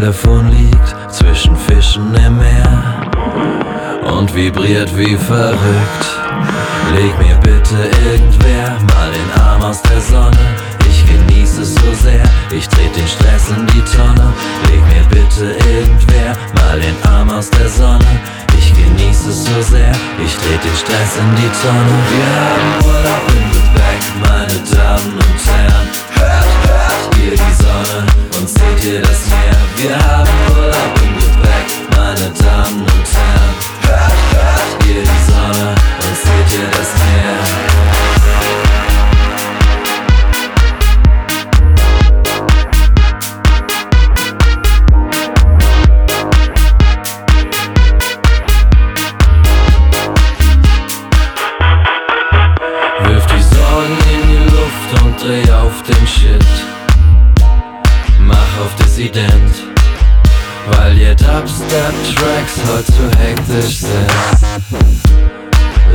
Telefon liegt zwischen Fischen im Meer und vibriert wie verrückt. Leg mir bitte irgendwer mal den Arm aus der Sonne. Ich genieße es so sehr, ich tret den Stress in die Tonne. Leg mir bitte irgendwer mal den Arm aus der Sonne. Ich genieße es so sehr, ich tret den Stress in die Tonne. Wir haben Urlaub im Gepäck, meine Damen und Herren. Ihr die Sonne und seht ihr das Meer? Wir haben Urlaub im Gepäck, meine Damen und Herren. Hört, hört ihr die Sonne und seht ihr das Meer? Dubstep-Tracks heute zu hektisch sind.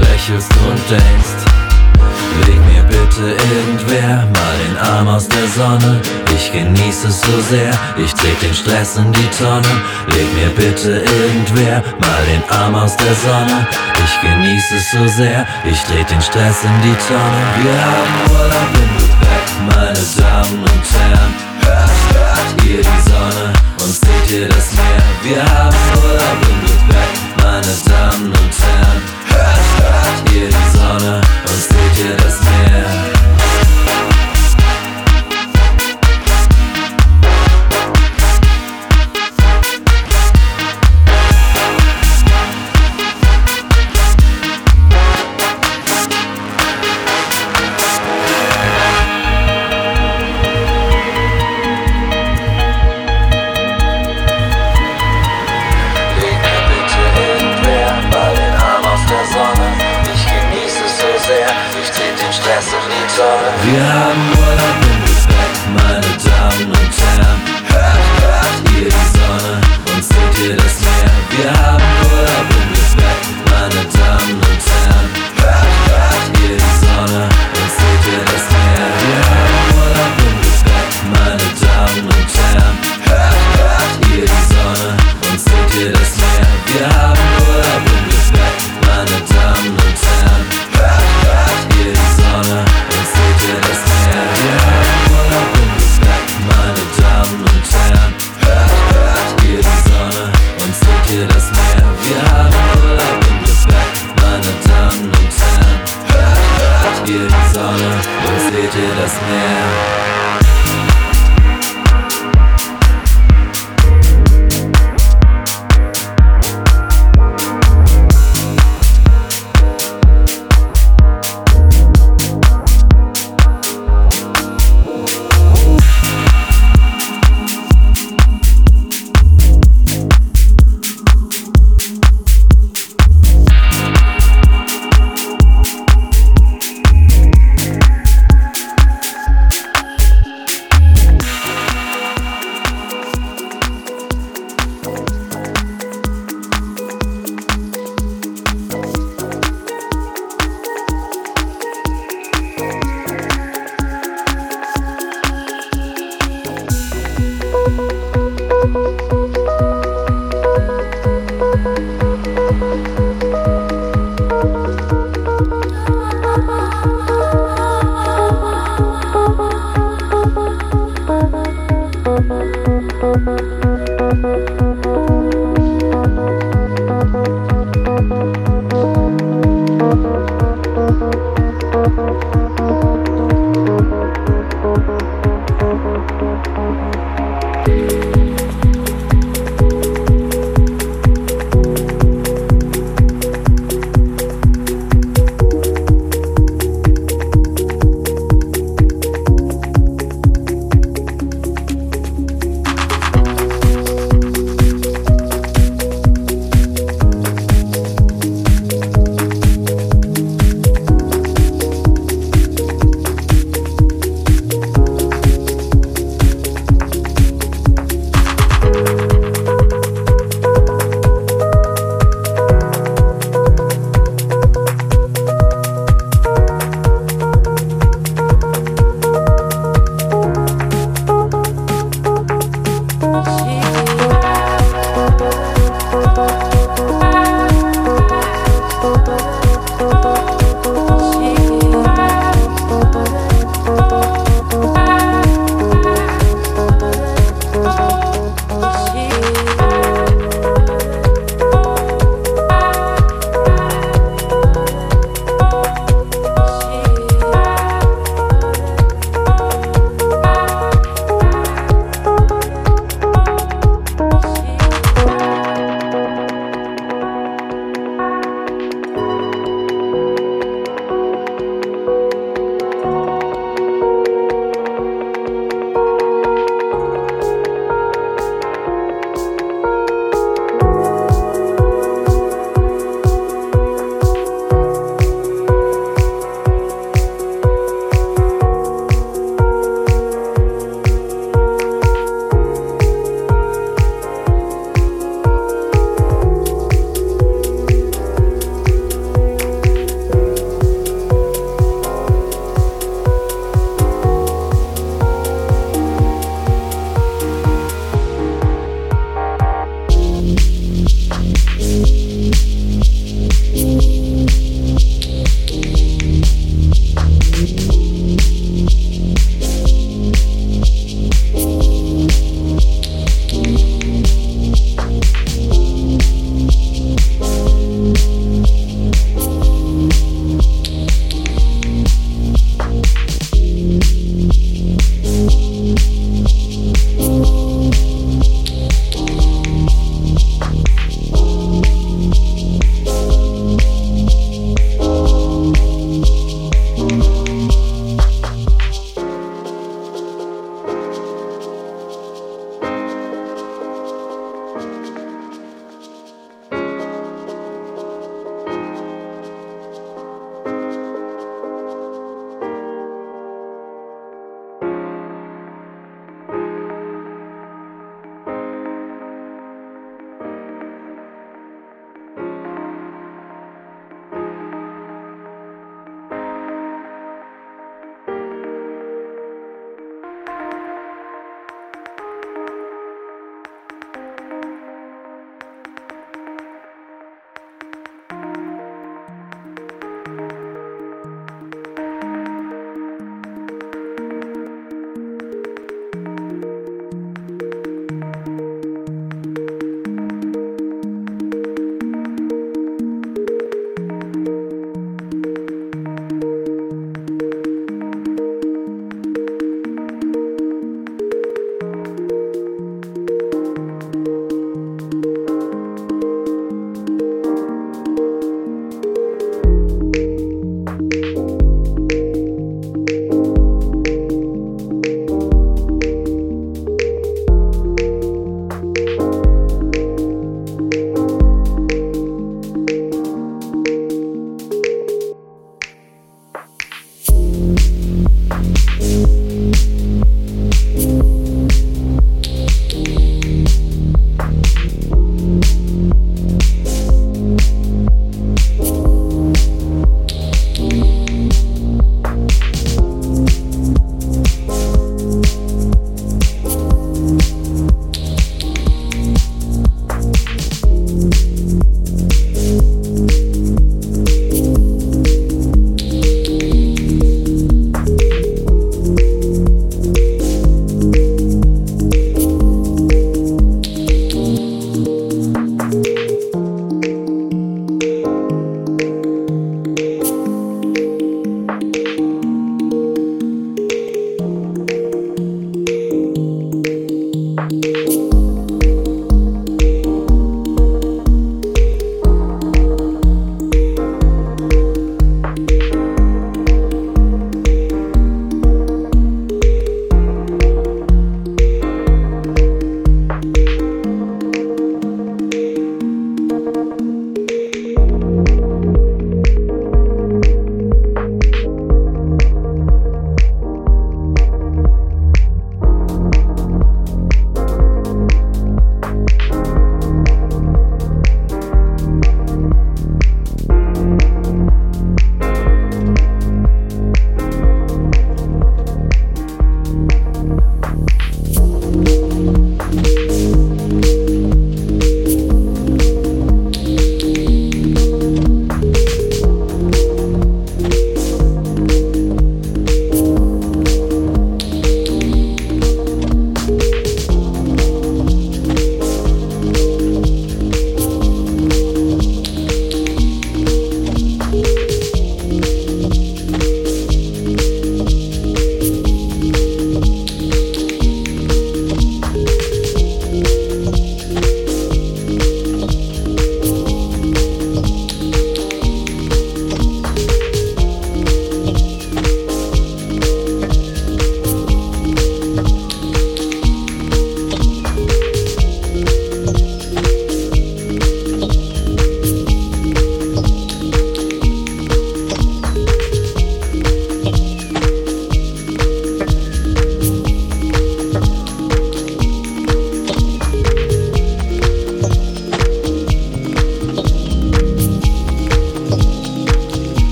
Lächelst und denkst, leg mir bitte irgendwer mal den Arm aus der Sonne. Ich genieße es so sehr, ich tret den Stress in die Tonne. Leg mir bitte irgendwer mal den Arm aus der Sonne. Ich genieße es so sehr, ich tret den Stress in die Tonne. Wir haben Urlaub im Gepäck, meine Damen und Herren. Ihr das Meer? Wir haben Urlaub im Gepäck, meine Damen und Herren. Hört, hört ihr die Sonne und seht ihr das Meer? Wir haben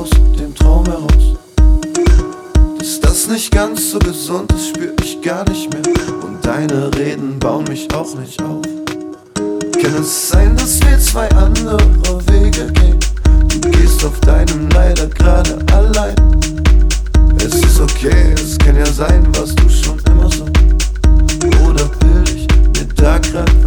aus dem Traum heraus. Dass das nicht ganz so gesund ist, spür ich gar nicht mehr. Und deine Reden bauen mich auch nicht auf. Kann es sein, dass wir zwei andere Wege gehen? Du gehst auf deinem leider gerade allein. Es ist okay, es kann ja sein, was du schon immer so. Oder will ich mir da gerade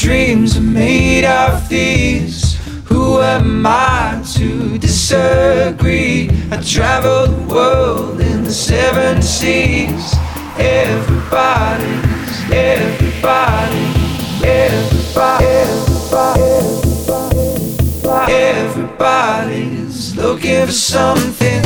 dreams are made of these. Who am I to disagree? I travel the world in the seven seas. Everybody's, everybody, everybody, everybody, everybody's looking for something.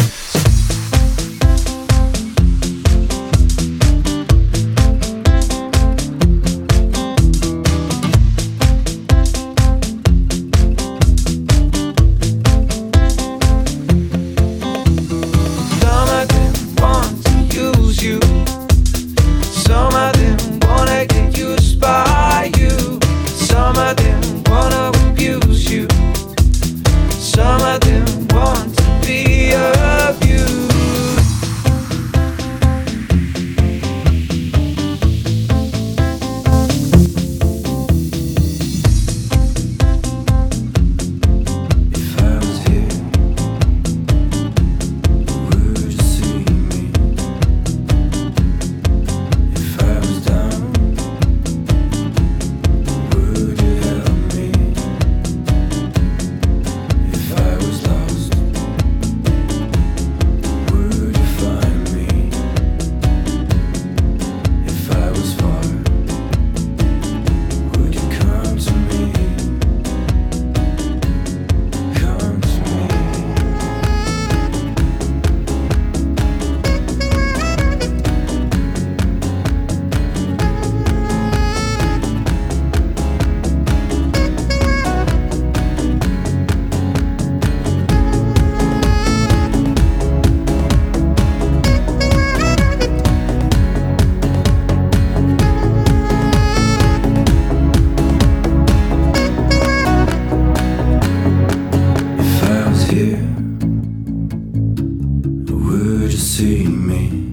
see me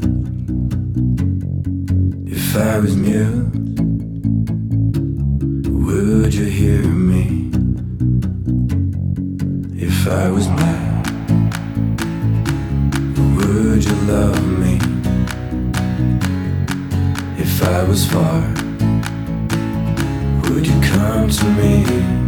if I was mute? Would you hear me if I was mad? Would you love me if I was far? Would you come to me?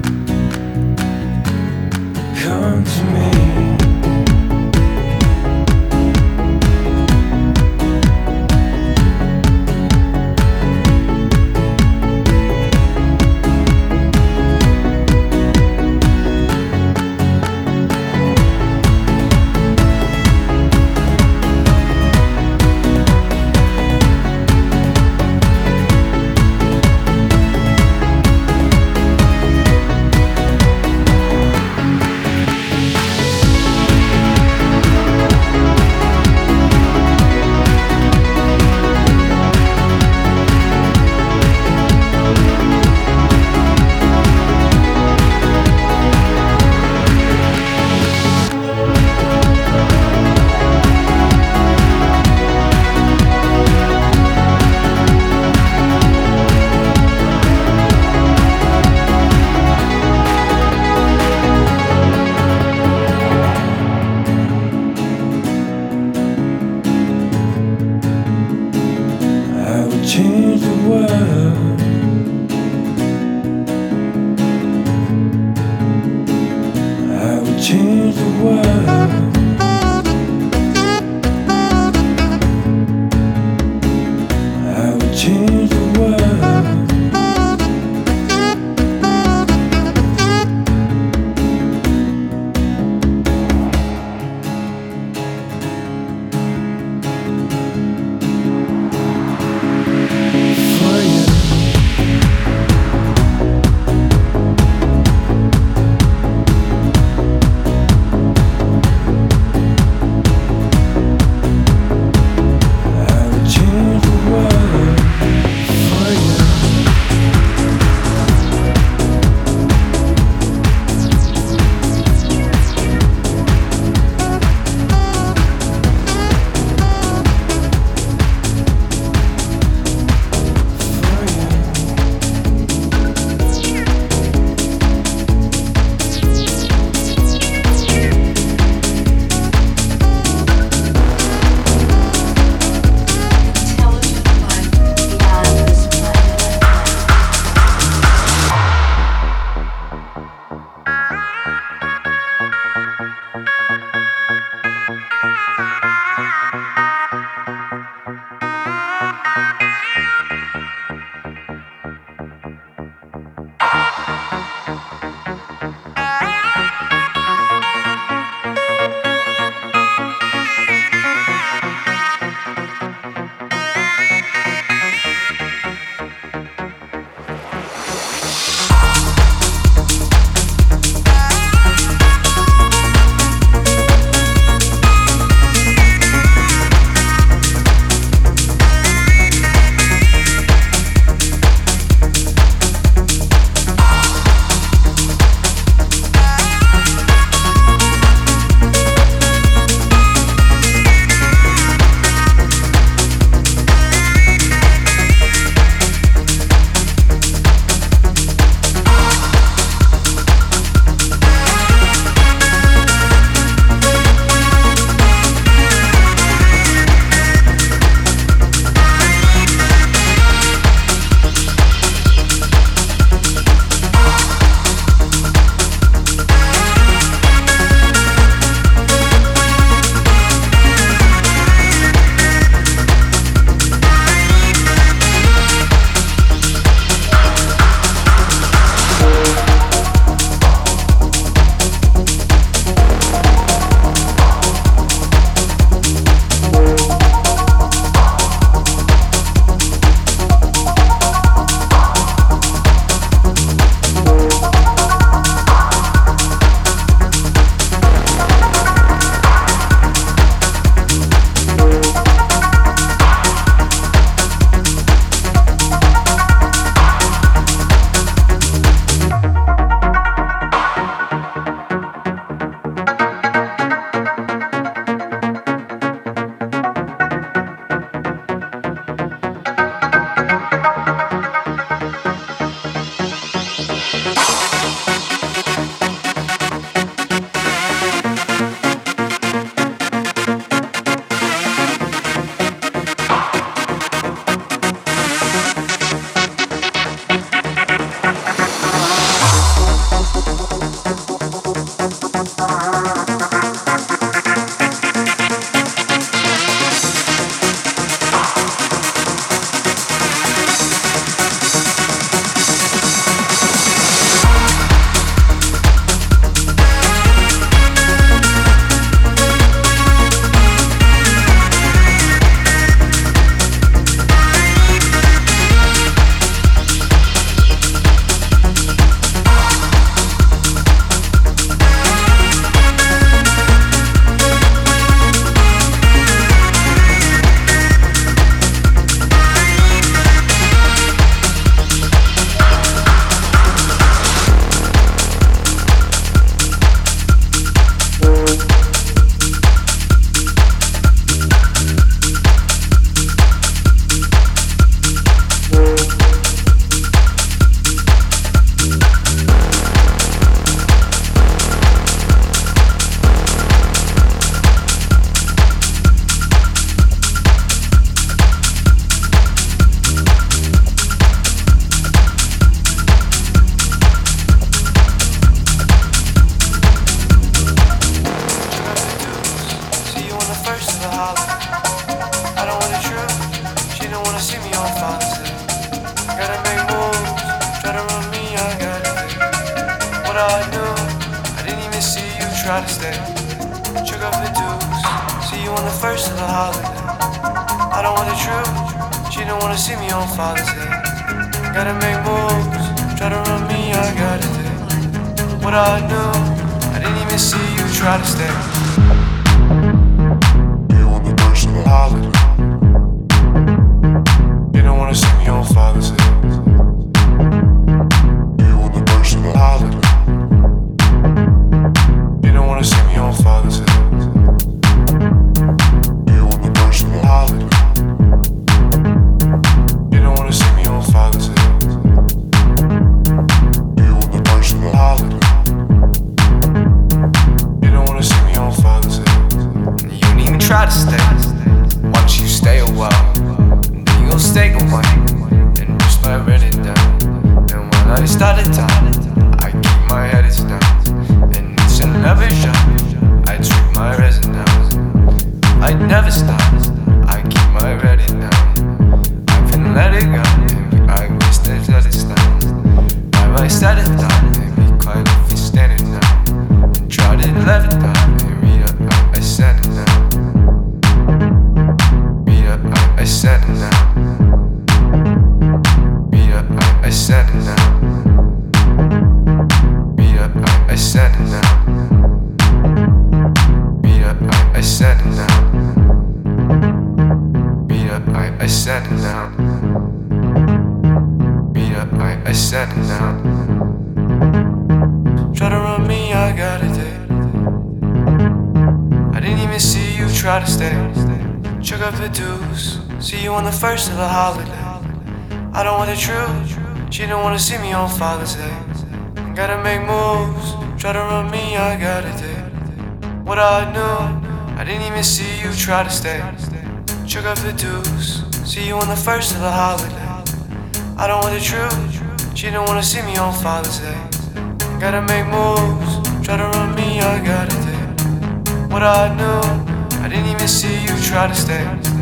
I don't want the truth. She don't wanna see me on Father's Day. I gotta make moves. Try to run me, I gotta date. What I knew, I didn't even see you try to stay. Check up the dues. See you on the first of the holiday. I don't want the truth. She don't wanna see me on Father's Day. I gotta make moves. Try to run me, I gotta date. What I knew, I didn't even see you try to stay.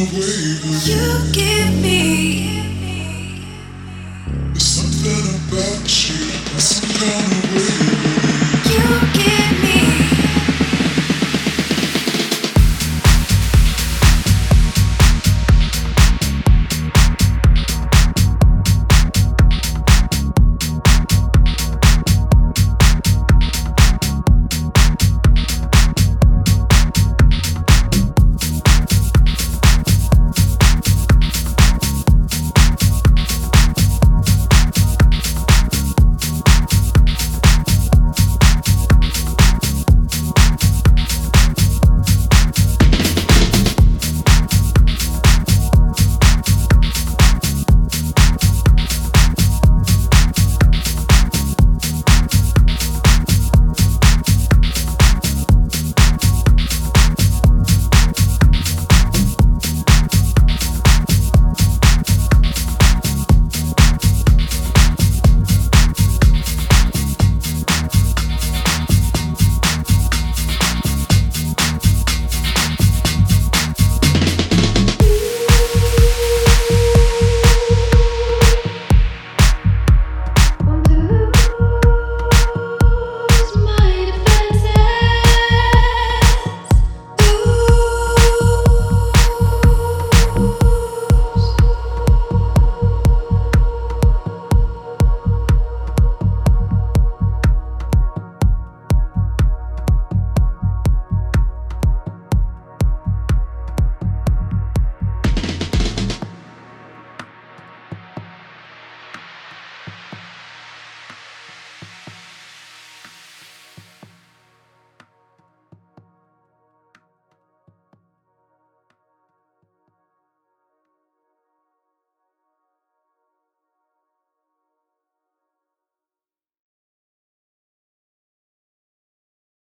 You give.